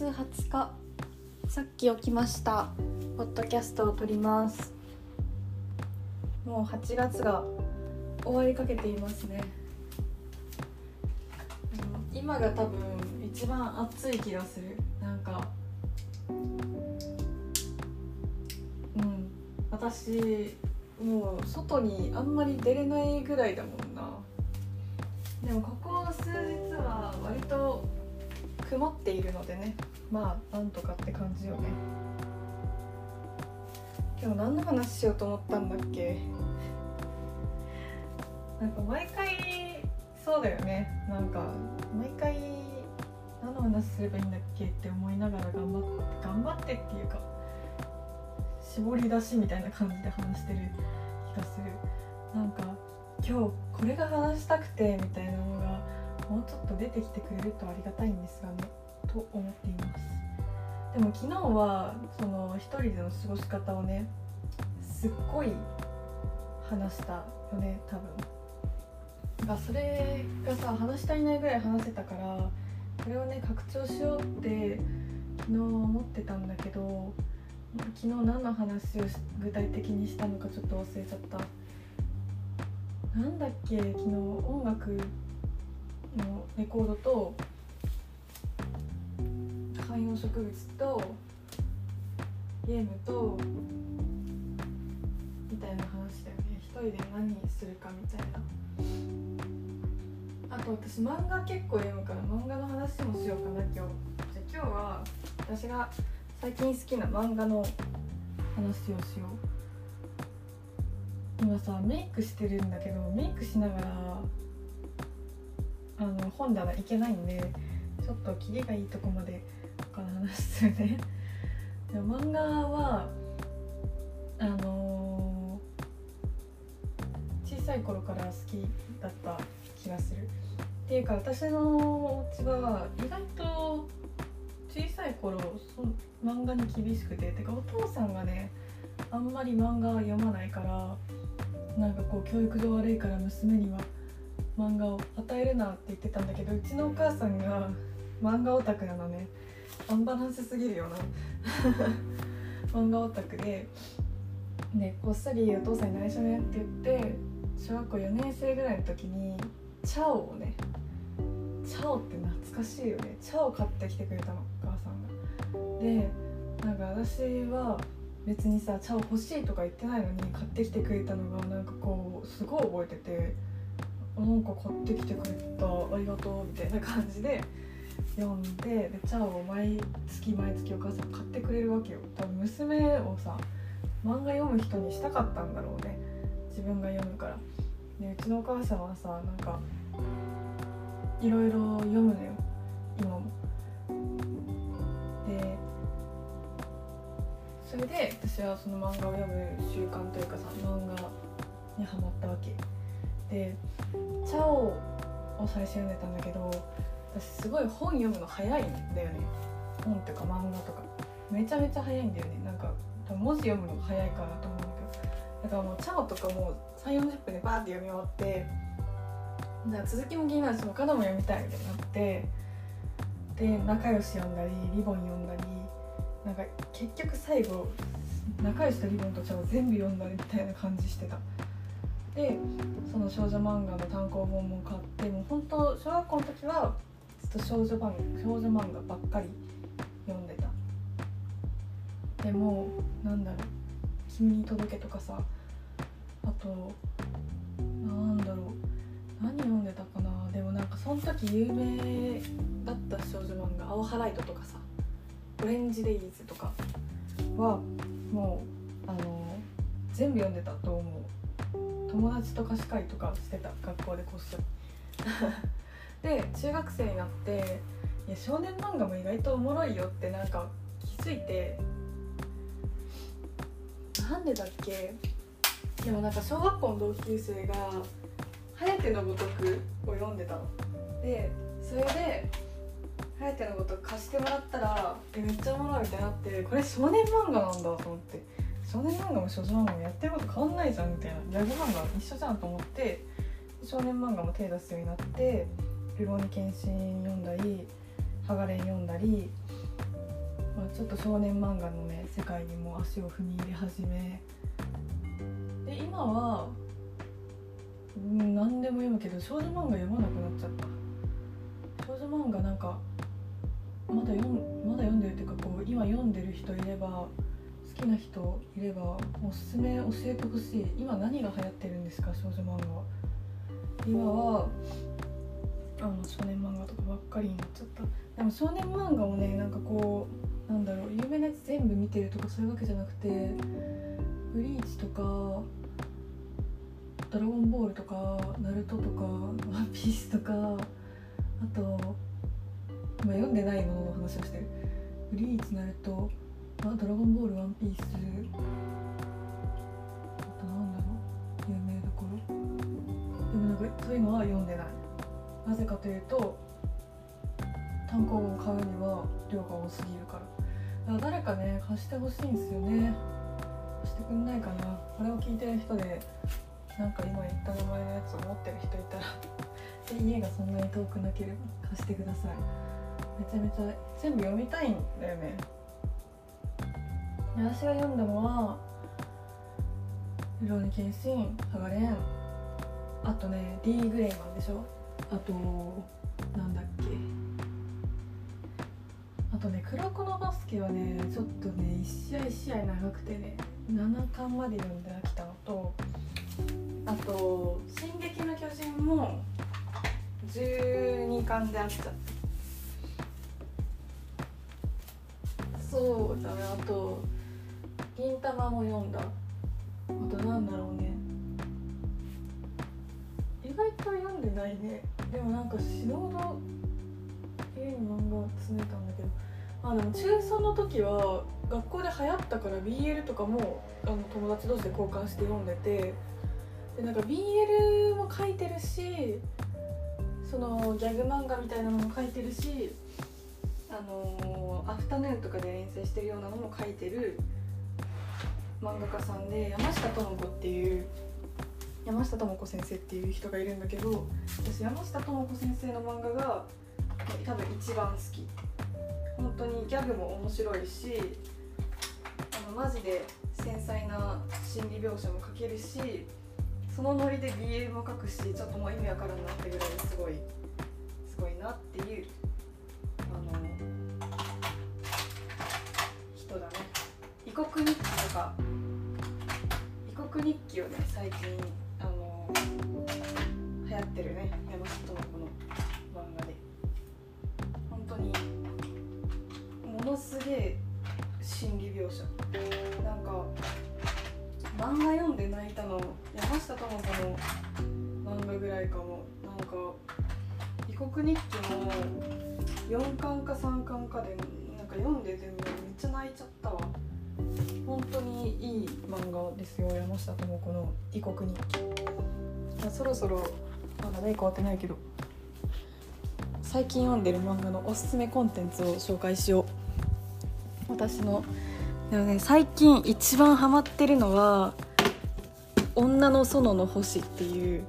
月20日。さっき起きました。ポッドキャストを撮ります。もう8月が終わりかけていますね。今が多分一番暑い気がする。なんかうん。私もう外にあんまり出れないぐらいだもんな。でもここ数日は割と曇っているのでね。まあなんとかって感じよね。今日何の話しようと思ったんだっけ？なんか毎回そうだよね。なんか毎回何の話すればいいんだっけって思いながら頑張って頑張ってっていうか絞り出しみたいな感じで話してる気がする。なんか今日これが話したくてみたいなのがもうちょっと出てきてくれるとありがたいんですがねと思っています。でも昨日はその一人での過ごし方をねすっごい話したよね多分。がそれがさ話し足りないぐらい話せたからこれをね拡張しようって昨日思ってたんだけど昨日何の話を具体的にしたのかちょっと忘れちゃった。なんだっけ昨日音楽のレコードと観葉植物とゲームとみたいな話だよね。一人で何するかみたいな。あと私漫画結構読むから漫画の話もしようかな今日。じゃあ今日は私が最近好きな漫画の話をしよう。今さメイクしてるんだけどメイクしながらあの本棚行けないんでちょっとキリがいいとこまで他の話するね。でも漫画はあのー小さい頃から好きだった気がする。っていうか私のお家は意外と小さい頃そ漫画に厳しくて。てかお父さんがねあんまり漫画は読まないからなんかこう教育上悪いから娘には漫画を与えるなって言ってたんだけどうちのお母さんが漫画オタクなのね。アンバランスすぎるよな。漫画オタクででこっそりお父さんに内緒ねって言って小学校4年生ぐらいの時にチャオをねチャオって懐かしいよね。チャオ買ってきてくれたのお母さんが。でなんか私は別にさチャオ欲しいとか言ってないのに買ってきてくれたのがなんかこうすごい覚えてて。なんか買ってきてくれたありがとうみたいな感じで読んででチャオを毎月毎月お母さん買ってくれるわけよ。多分娘をさ漫画読む人にしたかったんだろうね。自分が読むから。でうちのお母さんはさなんかいろいろ読むのよ。今も。でそれで私はその漫画を読む習慣というかさ漫画にハマったわけ。で「チャオ」を最初読んでたんだけど私すごい本読むの早いんだよね。本とか漫画とか。めちゃめちゃ早いんだよね。なんか多分文字読むのが早いからと思うんだけど。だからもう「チャオ」とかもう3 4 0分でバーって読み終わってだから続きも気になるし他のも読みたいみたいになってで仲良し読んだりリボン読んだりなんか結局最後仲良しとリボンと茶を全部読んだりみたいな感じしてた。でその少女漫画の単行本も買ってもう本当小学校の時はずっと少女漫画少女漫画ばっかり読んでた。でもなんだろう「君に届け」とかさあとなんだろう何読んでたかな。でもなんかその時有名だった少女漫画「青ハライト」とかさ「オレンジデイズ」とかはもうあの全部読んでたと思う。友達と貸し会とかしてた学校でこっそり。で中学生になっていや少年漫画も意外とおもろいよってなんか気づいて。なんでだっけ？でもなんか小学校の同級生が「颯のごとく」を読んでたの。でそれで「颯のごとく」貸してもらったらえめっちゃおもろいみたいになってこれ少年漫画なんだと思って。少年漫画も少女漫画もやってること変わんないじゃんみたいなギャグ漫画一緒じゃんと思って少年漫画も手出すようになって「ルローニケンシン」読んだり「ハガレン」読んだりまあ、ちょっと少年漫画のね世界にも足を踏み入れ始め。で今はうん何でも読むけど少女漫画読まなくなっちゃった。少女漫画なんかまだ読んまだ読んでるっていうかこう今読んでる人いれば好きな人いればおすすめ教えてほしい。今何が流行ってるんですか？少女漫画は。今はあの少年漫画とかばっかりになっちゃったでも少年漫画もねなんかこうなんだろう有名なやつ全部見てるとかそういうわけじゃなくてブリーチとかドラゴンボールとかナルトとかワンピースとかあと今読んでないものの話をしてる。ブリーチナルトあドラゴンボールワンピース。あとなんだろう。有名どころ。でもなんかそういうのは読んでない。なぜかというと単行本を買うには量が多すぎるから。だから誰かね貸してほしいんですよね。貸してくんないかな。これを聞いてる人でなんか今言った名前のやつを持ってる人いたら 家がそんなに遠くなければ貸してください。めちゃめちゃ全部読みたいんだよね。私が読んだのは「ルローニケンシン」「ハガレン」あとね「D グレイマン」でしょ？あとなんだっけ？あとね「黒子のバスケ」はねちょっとね1試合1試合長くてね7巻まで読んで飽きたのとあと「進撃の巨人」も12巻で飽きちゃった。そうだねあと「銀魂」も読んだ。あとなんだろうね。意外と読んでないね。でもなんか死ぬほど家に漫画集めたんだけど。あでも中3の時は学校で流行ったから BL とかもあの友達同士で交換して読んでて。でなんか BL も書いてるしそのギャグ漫画みたいなのも書いてるしあのアフタヌーンとかで連載してるようなのも書いてる。漫画家さんで山下智子っていう山下智子先生っていう人がいるんだけど私山下智子先生の漫画が多分一番好き。本当にギャグも面白いしあのマジで繊細な心理描写も書けるしそのノリで BL も書くしちょっともう意味わからんなってぐらいすごいすごいなっていうあの人だね。異国日記とか。日記をね最近あの流行ってるね山下智子の漫画で。本当にものすげえ心理描写。なんか漫画読んで泣いたの山下智子の漫画ぐらいかも。なんか異国日記も4巻か3巻かでなんか読んで全部めっちゃ泣いちゃったわ。本当にいい漫画ですよ山下智子の異国日記。そろそろまだね変わってないけど最近読んでる漫画のおすすめコンテンツを紹介しよう。私のでもね最近一番ハマってるのは「女の園の星」っていう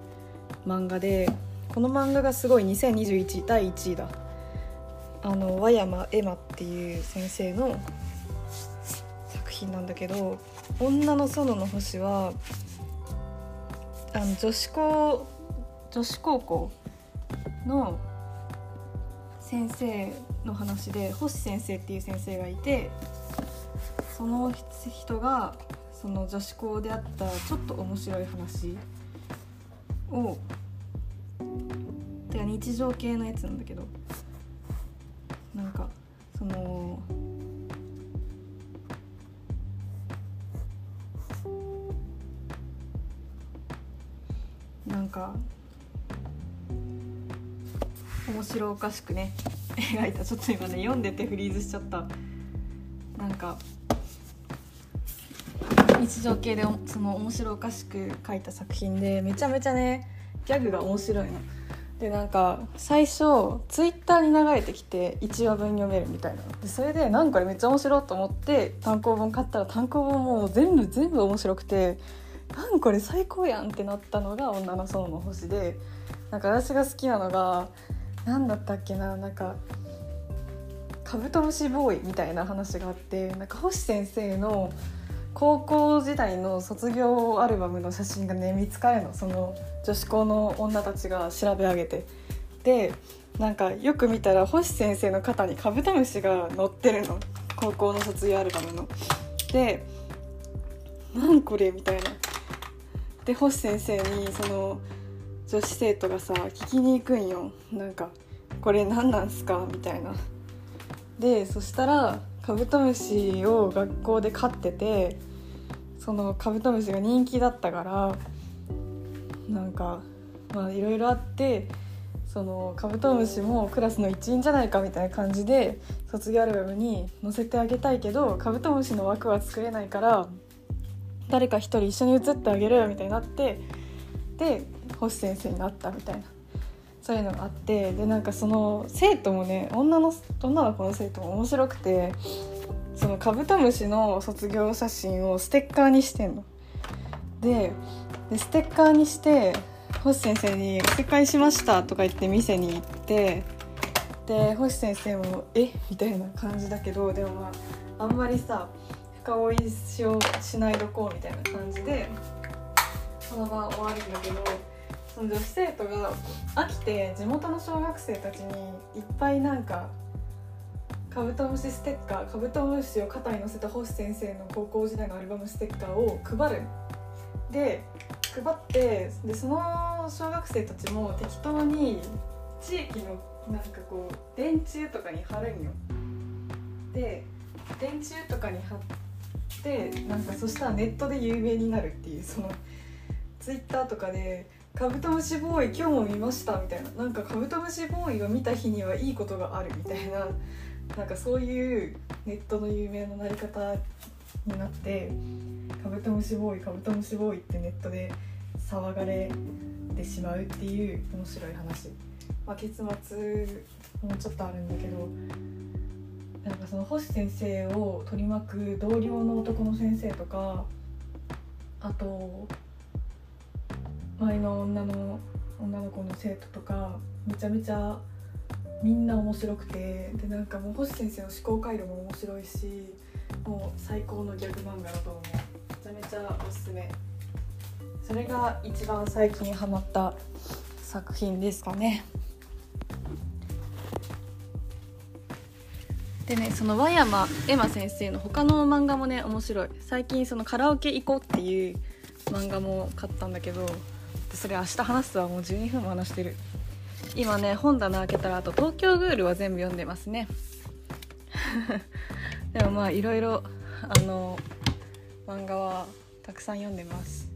漫画でこの漫画がすごい2021第1位だあの和山エマっていう先生の品なんだけど「女の園の星は」あの女子高女子高校の先生の話で星先生っていう先生がいてその人がその女子校であったちょっと面白い話をてか日常系のやつなんだけどなんかそのなんか面白おかしくね描いた。ちょっと今ね読んでてフリーズしちゃった。なんか日常系でその面白おかしく書いた作品でめちゃめちゃねギャグが面白いの。でなんか最初ツイッターに流れてきて1話分読めるみたいなでそれでなんかこれめっちゃ面白いと思って単行本買ったら単行本もう全部全部面白くてなんこれ最高やんってなったのが「女の園の星で」なんか私が好きなのが何だったっけななんかカブトムシボーイみたいな話があってなんか星先生の高校時代の卒業アルバムの写真がね見つかるのその女子校の女たちが調べ上げてでなんかよく見たら星先生の肩にカブトムシが乗ってるの高校の卒業アルバムの。で「なんこれ?」みたいな。で星先生にその女子生徒がさ聞きに行くんよなんか「これ何なんすか?」みたいな。でそしたらカブトムシを学校で飼っててそのカブトムシが人気だったからなんかまあいろいろあってそのカブトムシもクラスの一員じゃないかみたいな感じで卒業アルバムに載せてあげたいけどカブトムシの枠は作れないから誰か一人一緒に写ってあげるみたいになってで星先生になったみたいなそういうのがあってでなんかその生徒もね女の女の子の生徒も面白くてそのカブトムシの卒業写真をステッカーにしてんの。ででステッカーにして星先生に「正解しました」とか言って店に行ってで星先生も「え？みたいな感じだけどでもまああんまりさ深追いしようしないどこうみたいな感じでその場終わるんだけどその女子生徒が飽きて地元の小学生たちにいっぱいなんかカブトムシステッカーカブトムシを肩に乗せた星先生の高校時代のアルバムステッカーを配るで配ってでその小学生たちも適当に地域のなんかこう電柱とかに貼るんよ。で電柱とかに貼ってなんかそしたらネットで有名になるっていうそのツイッターとかで「カブトムシボーイ今日も見ました」みたいな。なんかカブトムシボーイを見た日にはいいことがあるみたいな。なんかそういうネットの有名ななり方になってカブトムシボーイカブトムシボーイってネットで騒がれてしまうっていう面白い話、まあ、結末もうちょっとあるんだけどなんかその星先生を取り巻く同僚の男の先生とかあと前の女の女の子の生徒とかめちゃめちゃみんな面白くてでなんかもう星先生の思考回路も面白いしもう最高のギャグ漫画だと思う。めちゃめちゃおすすめ。それが一番最近ハマった作品ですかね。でねその和山エマ先生の他の漫画もね面白い。最近そのカラオケ行こうっていう漫画も買ったんだけどそれ明日話すとはもう12分も話してる。今ね本棚開けたらあと東京グールは全部読んでますね。でもまあいろいろあの漫画はたくさん読んでます。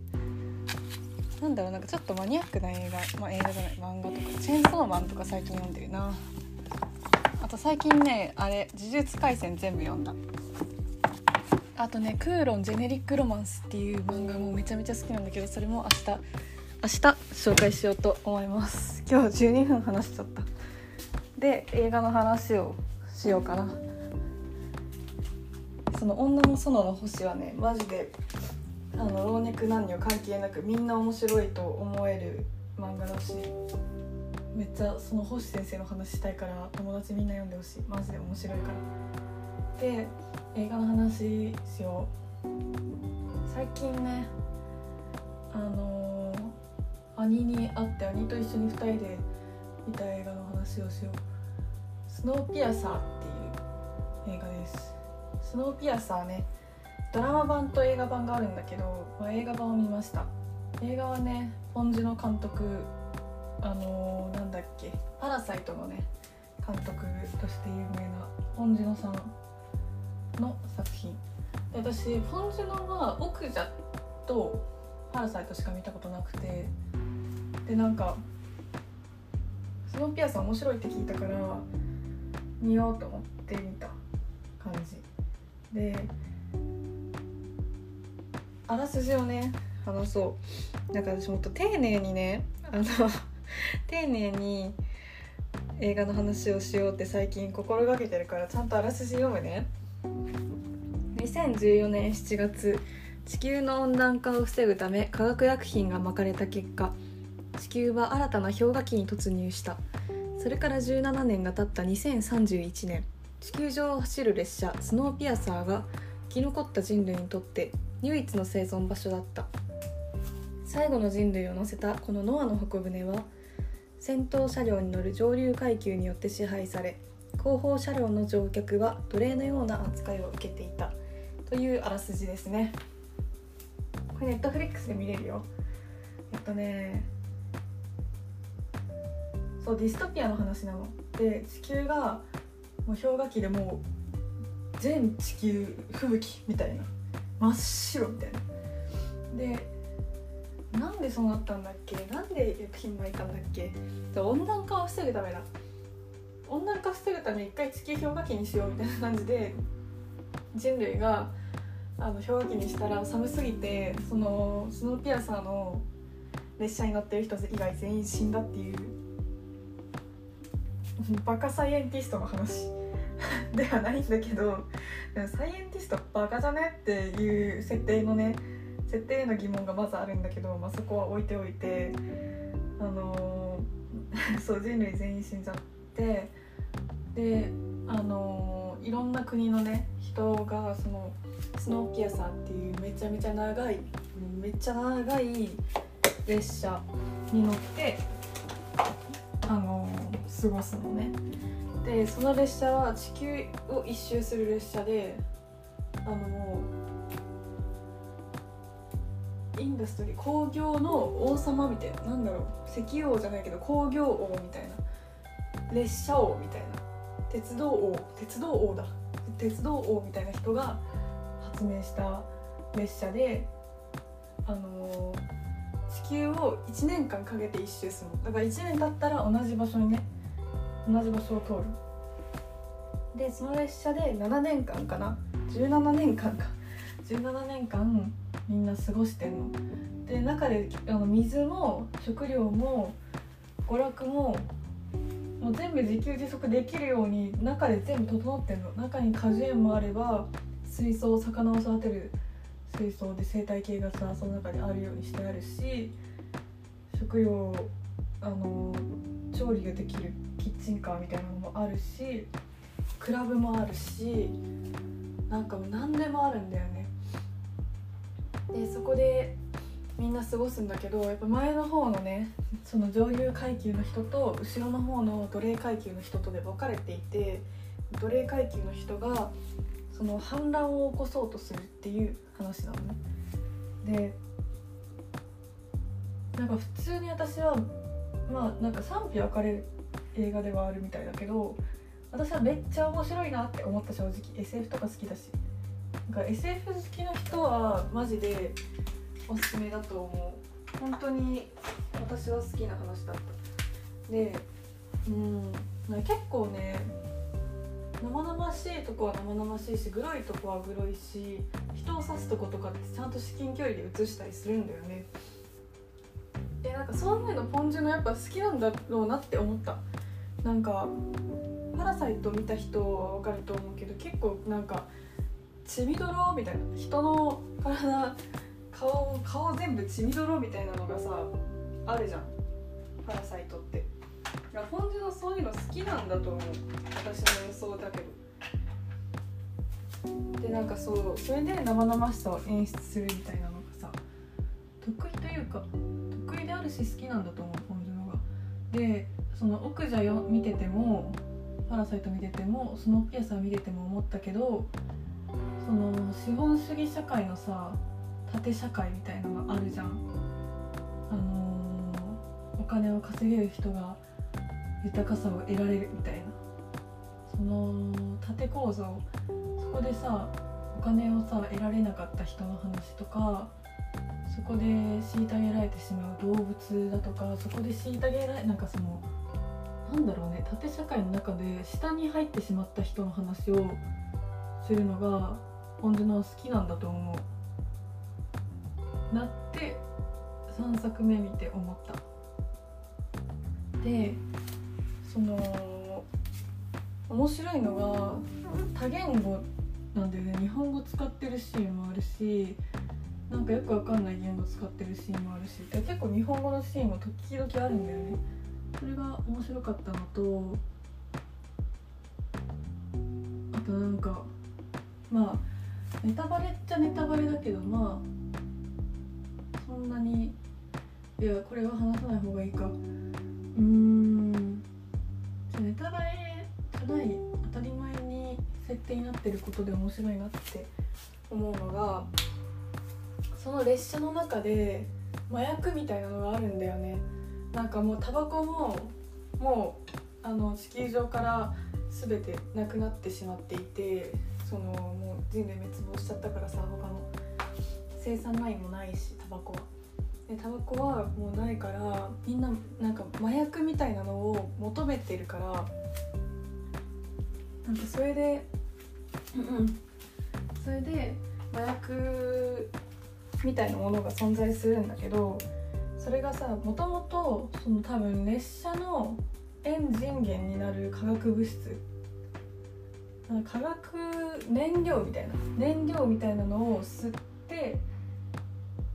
なんだろうなんかちょっとマニアックな映画まあ映画じゃない漫画とかチェーンソーマンとか最近読んでるな。あと最近ねあれ呪術廻戦全部読んだ。あとね「クーロンジェネリック・ロマンス」っていう漫画もめちゃめちゃ好きなんだけどそれも明日明日紹介しようと思います。今日12分話しちゃった。で映画の話をしようかな。その女の園の星はねマジであの老若男女関係なくみんな面白いと思える漫画だし。めっちゃその星先生の話したいから友達みんな読んでほしい。マジで面白いから。で映画の話しよう。最近ねあのー、兄に会って兄と一緒に2人で見た映画の話をしよう。スノーピアサーっていう映画です。スノーピアサーねドラマ版と映画版があるんだけど、まあ、映画版を見ました。映画はねポンジの監督あのー、なんだっけ「パラサイト」のね監督として有名なポンジノさんの作品。で私ポンジノは「奥者」と「パラサイト」しか見たことなくて。でなんかスノーピアさん面白いって聞いたから見ようと思ってみた感じ。であらすじをね話そう。なんか私もっと丁寧にねあの丁寧に映画の話をしようって最近心がけてるからちゃんとあらすじ読むね。2014年7月地球の温暖化を防ぐため化学薬品がまかれた結果地球は新たな氷河期に突入した。それから17年が経った2031年地球上を走る列車スノーピアサーが生き残った人類にとって唯一の生存場所だった。最後の人類を乗せたこのノアの箱舟は先頭車両に乗る上流階級によって支配され後方車両の乗客は奴隷のような扱いを受けていた。というあらすじですね。これネットフリックスで見れるよ。えっとねそうディストピアの話なの。で地球がもう氷河期でもう全地球吹雪みたいな。真っ白みたいな。でなんでそうなったんだっけ？なんで薬品巻いたんだっけ？温暖化を防ぐためだ。温暖化を防ぐために一回地球氷河期にしようみたいな感じで人類があの氷河期にしたら寒すぎてそのスノーピアサーの列車に乗ってる人以外全員死んだっていうバカサイエンティストの話 ではないんだけどサイエンティストバカじゃね？っていう設定のね設定への疑問がまずあるんだけど、まあ、そこは置いておいてあのー、そう人類全員死んじゃってであのー、いろんな国のね人がそのスノーピアサーっていうめちゃめちゃ長いめっちゃ長い列車に乗ってあのー、過ごすのね。でその列車は地球を一周する列車であのインダストリー工業の王様みたいな。なんだろう石油王じゃないけど工業王みたいな。列車王みたいな鉄道王鉄道王だ鉄道王みたいな人が発明した列車であのー、地球を1年間かけて一周するの。だから1年経ったら同じ場所にね同じ場所を通る。でその列車で7年間かな？17年間か。17年間みんな過ごしてんの。で中であの水も食料も娯楽ももう全部自給自足できるように中で全部整ってんの中に果樹園もあれば水槽魚を育てる水槽で生態系がさその中にあるようにしてあるし食料あの調理ができるキッチンカーみたいなのもあるしクラブもあるしなんかもう何でもあるんだよねでそこでみんな過ごすんだけどやっぱ前の方のねその上流階級の人と後ろの方の奴隷階級の人とで分かれていて奴隷階級の人がその反乱を起こそうとするっていう話なのね。でなんか普通に私はまあなんか賛否分かれる映画ではあるみたいだけど私はめっちゃ面白いなって思った正直 SF とか好きだしなんか SF 好きの人はマジでおすすめだと思う。本当に私は好きな話だった。でうん結構ね生々しいとこは生々しいしグロいとこはグロいし人を刺すとことかってちゃんと至近距離で映したりするんだよね。でなんかそういうのポンジュのやっぱ好きなんだろうなって思った。なんか「パラサイト」見た人は分かると思うけど結構なんか血みどろみたいな人の体顔顔全部血みどろみたいなのがさあるじゃん。パラサイトって。いや本当はそういうの好きなんだと思う。私の予想だけど。でなんかそうそれで生々しさを演出するみたいなのがさ得意というか得意であるし好きなんだと思う本当のが。でその奥者よ見ててもパラサイト見ててもスノーピアスー見てても思ったけどその資本主義社会のさ縦社会みたいのがあるじゃん。あのー、お金を稼げる人が豊かさを得られるみたいなその縦構造そこでさお金をさ得られなかった人の話とかそこで虐げられてしまう動物だとかそこで虐げられなんかそのなんだろうね縦社会の中で下に入ってしまった人の話をするのがポン・ジュノ好きなんだと思う。なって3作目見て思った。でその面白いのが多言語なんだよね。日本語使ってるシーンもあるしなんかよくわかんない言語使ってるシーンもあるし結構日本語のシーンも時々あるんだよね。それが面白かったのとあとなんかまあネタバレっちゃネタバレだけどまあそんなにいやこれは話さない方がいいか。うーん。じゃネタバレじゃない当たり前に設定になってることで面白いなって思うのがその列車の中で麻薬みたいなのがあるんだよね。なんかもうタバコももうあの地球上から全てなくなってしまっていてそのもう人類滅亡しちゃったからさ他の生産ラインもないしタバコは。でタバコはもうないからみんななんか麻薬みたいなのを求めてるからなんかそれでうんうんそれで麻薬みたいなものが存在するんだけどそれがさもともとその多分列車のエンジン源になる化学物質化学燃料みたいな燃料みたいなのを吸って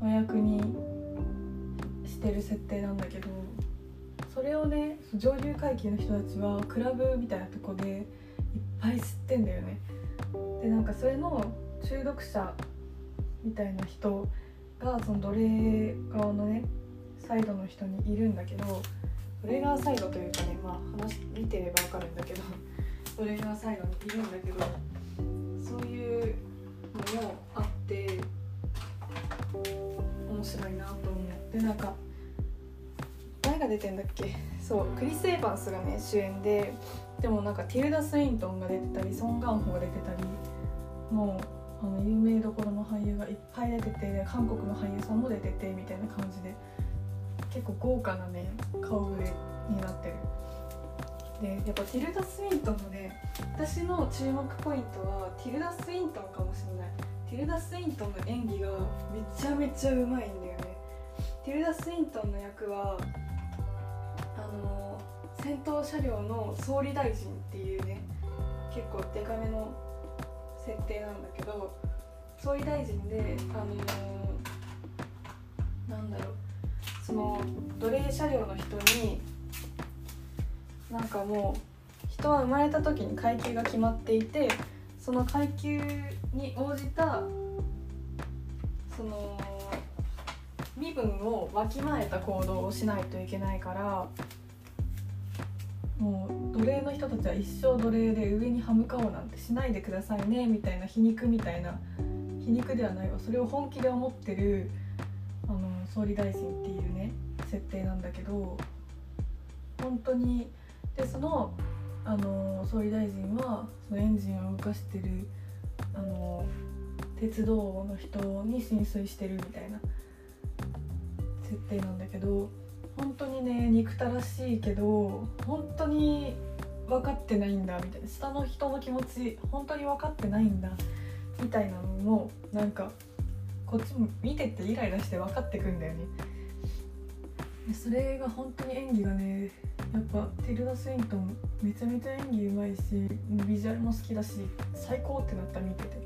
麻薬にしてる設定なんだけどそれをね上流階級の人たちはクラブみたいなとこでいっぱい吸ってんだよね。でなんかそれの中毒者みたいな人がその奴隷側のねサイドの人にいるんだけど奴隷側サイドというかねまあ話見てれば分かるんだけど奴隷側サイドにいるんだけどそういうのもあって面白いなと思うでなんか誰が出てんだっけ？そうクリス・エヴァンスがね主演ででもなんかティルダ・スウィントンが出てたりソン・ガンホが出てたりもうあの有名どころの俳優がいっぱい出てて韓国の俳優さんも出ててみたいな感じで結構豪華なね顔ぶれになってるでやっぱティルダ・スウィントンのね私の注目ポイントはティルダ・スウィントンかもしれない。ティルダ・スウィントンの演技がめちゃめちゃうまいんだよね。ティルダ・スウィントンの役はあの戦闘車両の総理大臣っていうね結構デカめの設定なんだけど総理大臣であのなんだろうその奴隷車両の人になんかもう人は生まれた時に階級が決まっていてその階級に応じたその身分をわきまえた行動をしないといけないからもう奴隷の人たちは一生奴隷で上に歯向かおうなんてしないでくださいねみたいな皮肉みたいな皮肉ではないわ。それを本気で思ってるあの総理大臣っていうね設定なんだけど本当にでそのあの総理大臣はそのエンジンを動かしてるあの鉄道の人に浸水してるみたいな設定なんだけど本当にね憎たらしいけど本当に分かってないんだみたいな下の人の気持ち本当に分かってないんだみたいなのもなんかこっちも見ててイライラして分かってくんだよね。それが本当に演技がねやっぱティルダ・スウィントンめちゃめちゃ演技うまいしビジュアルも好きだし最高ってなった見てて。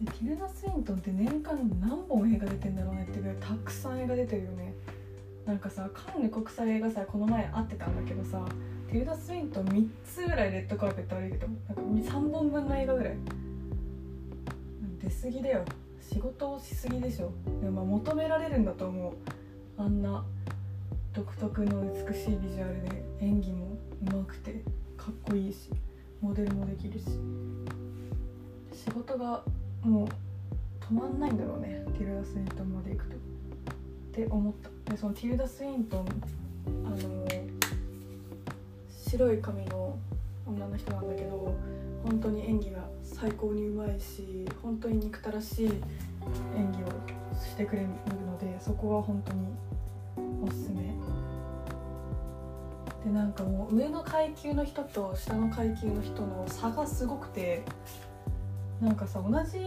でティルダ・スウィントンって年間何本映画出てんだろうねってぐらいたくさん映画出てるよね。なんかさカンヌ国際映画祭この前会ってたんだけどさティルダ・スウィントン3つぐらいレッドカーペット歩いてたもんなんか3本分の映画ぐらい。出過ぎだよ。仕事をしすぎでしょ。でもまあ求められるんだと思う。あんな独特の美しいビジュアルで演技もうまくてかっこいいしモデルもできるし。仕事がもう止まんないんだろうねティルダ・スウィントンまで行くと。って思った。でそのティルダ・スウィントンあの白い髪の女の人なんだけど本当に演技が最高にうまいし本当に憎たらしい演技をしてくれるのでそこは本当におすすめ。でなんかもう上の階級の人と下の階級の人の差がすごくてなんかさ同じ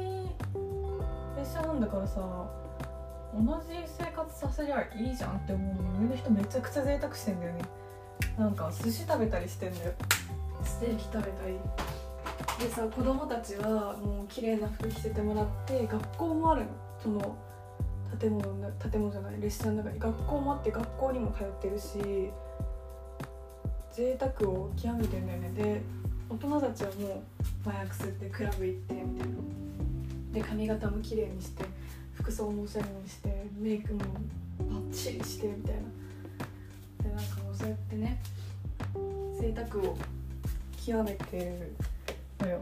列車なんだからさ同じ生活させりゃいいじゃんって思うのに上の人めちゃくちゃ贅沢してんだよね。なんか寿司食べたりしてんだよ。ステーキ食べたり。でさ子供たちはもう綺麗な服着せてもらって学校もあるの。その建物の建物じゃない列車の中に。学校もあって学校にも通ってるし。贅沢を極めてんだよね。で大人たちはもう麻薬吸ってクラブ行ってみたいな。で髪型も綺麗にして服装もおしゃれにしてメイクもバッチリしてみたいな。でなんかもうそうやってね贅沢を極めてるのよ。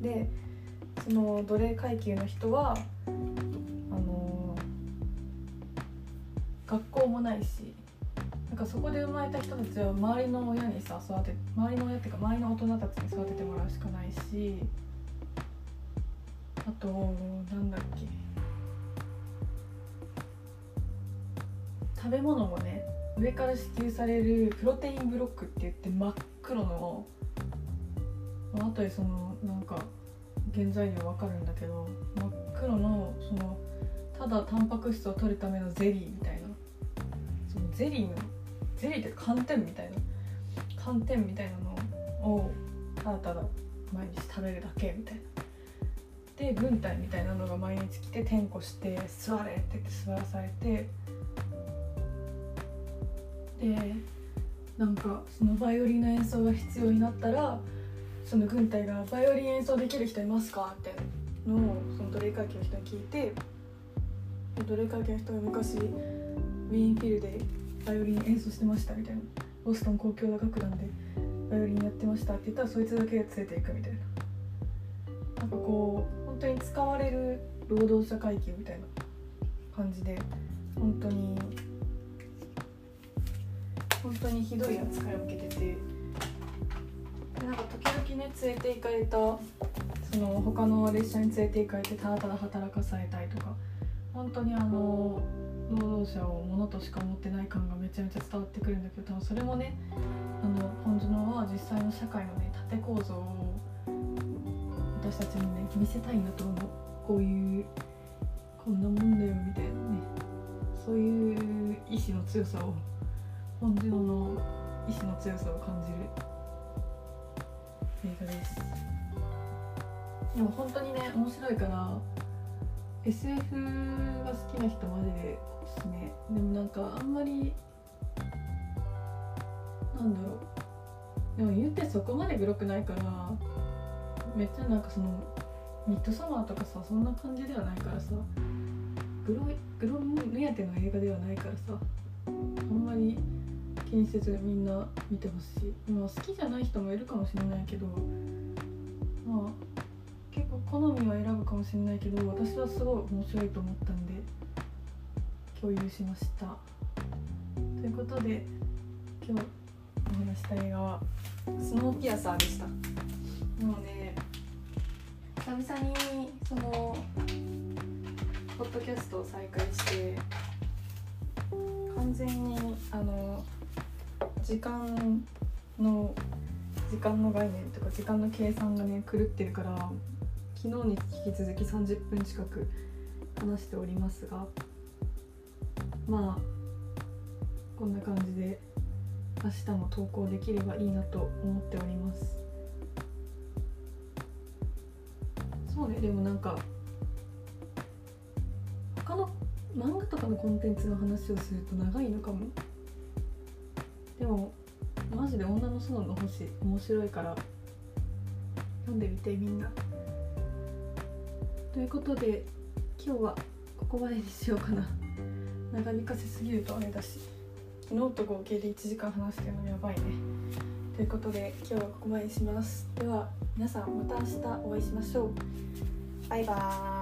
でその奴隷階級の人はあの学校もないしなんかそこで生まれた人たちは周りの親にさ育て周りの親っていうか周りの大人たちに育ててもらうしかないしあとなんだっけ。食べ物もね上から支給されるプロテインブロックって言って真っ黒のあとでそのなんか原材料わかるんだけど真っ黒のそのただタンパク質を取るためのゼリーみたいな。そのゼリーのゼリーって寒天みたいな寒天みたいなのをただただ毎日食べるだけみたいなで軍隊みたいなのが毎日来て点呼して「座れ」って言って座らされてでなんかそのバイオリンの演奏が必要になったらその軍隊が「バイオリン演奏できる人いますか?」ってのをその奴隷階級の人に聞いて奴隷階級の人が昔ウィーンフィルでバイオリン演奏してましたみたいな。ボストン交響楽団でバイオリンやってました。って言ったらそいつだけ連れていくみたいな。なんかこう本当に使われる労働者階級みたいな感じで本当に本当にひどい扱いを受けてて。でなんか時々ね連れて行かれたその他の列車に連れて行かれてただただ働かされたりとか。本当にあの労働者を物としか思ってない感がめちゃめちゃ伝わってくるんだけど多分それもねあの本樹のは実際の社会のね縦構造を私たちにね見せたいんだと思う。こういうこんなもんだよみたいなね。そういう意志の強さを本樹の意志の強さを感じる。映画です。でも本当にね面白いから SF が好きな人マジでおすすめ。でもなんかあんまりなんだろう。でも言ってそこまでグロくないからめっちゃなんかそのミッドサマーとかさそんな感じではないからさグログロ目当ての映画ではないからさあんまり気にせずみんな見てほしい。まあ好きじゃない人もいるかもしれないけどまあ結構好みは選ぶかもしれないけど私はすごい面白いと思ったんで共有しました。ということで今日お話した映画は「スノーピアサー」でした。もうね久々にそのポッドキャストを再開して完全にあの時間の時間の概念とか時間の計算がね狂ってるから昨日に引き続き30分近く話しておりますがまあこんな感じで明日も投稿できればいいなと思っております。そうねでもなんか他の漫画とかのコンテンツの話をすると長いのかも。でもマジで女の園の星面白いから読んでみてみんな。ということで今日はここまでにしようかな。長引かせすぎるとあれだし。昨日と合計で1時間話してるのやばいね。ということで今日はここまでにします。では皆さんまた明日お会いしましょう。バイバーイ。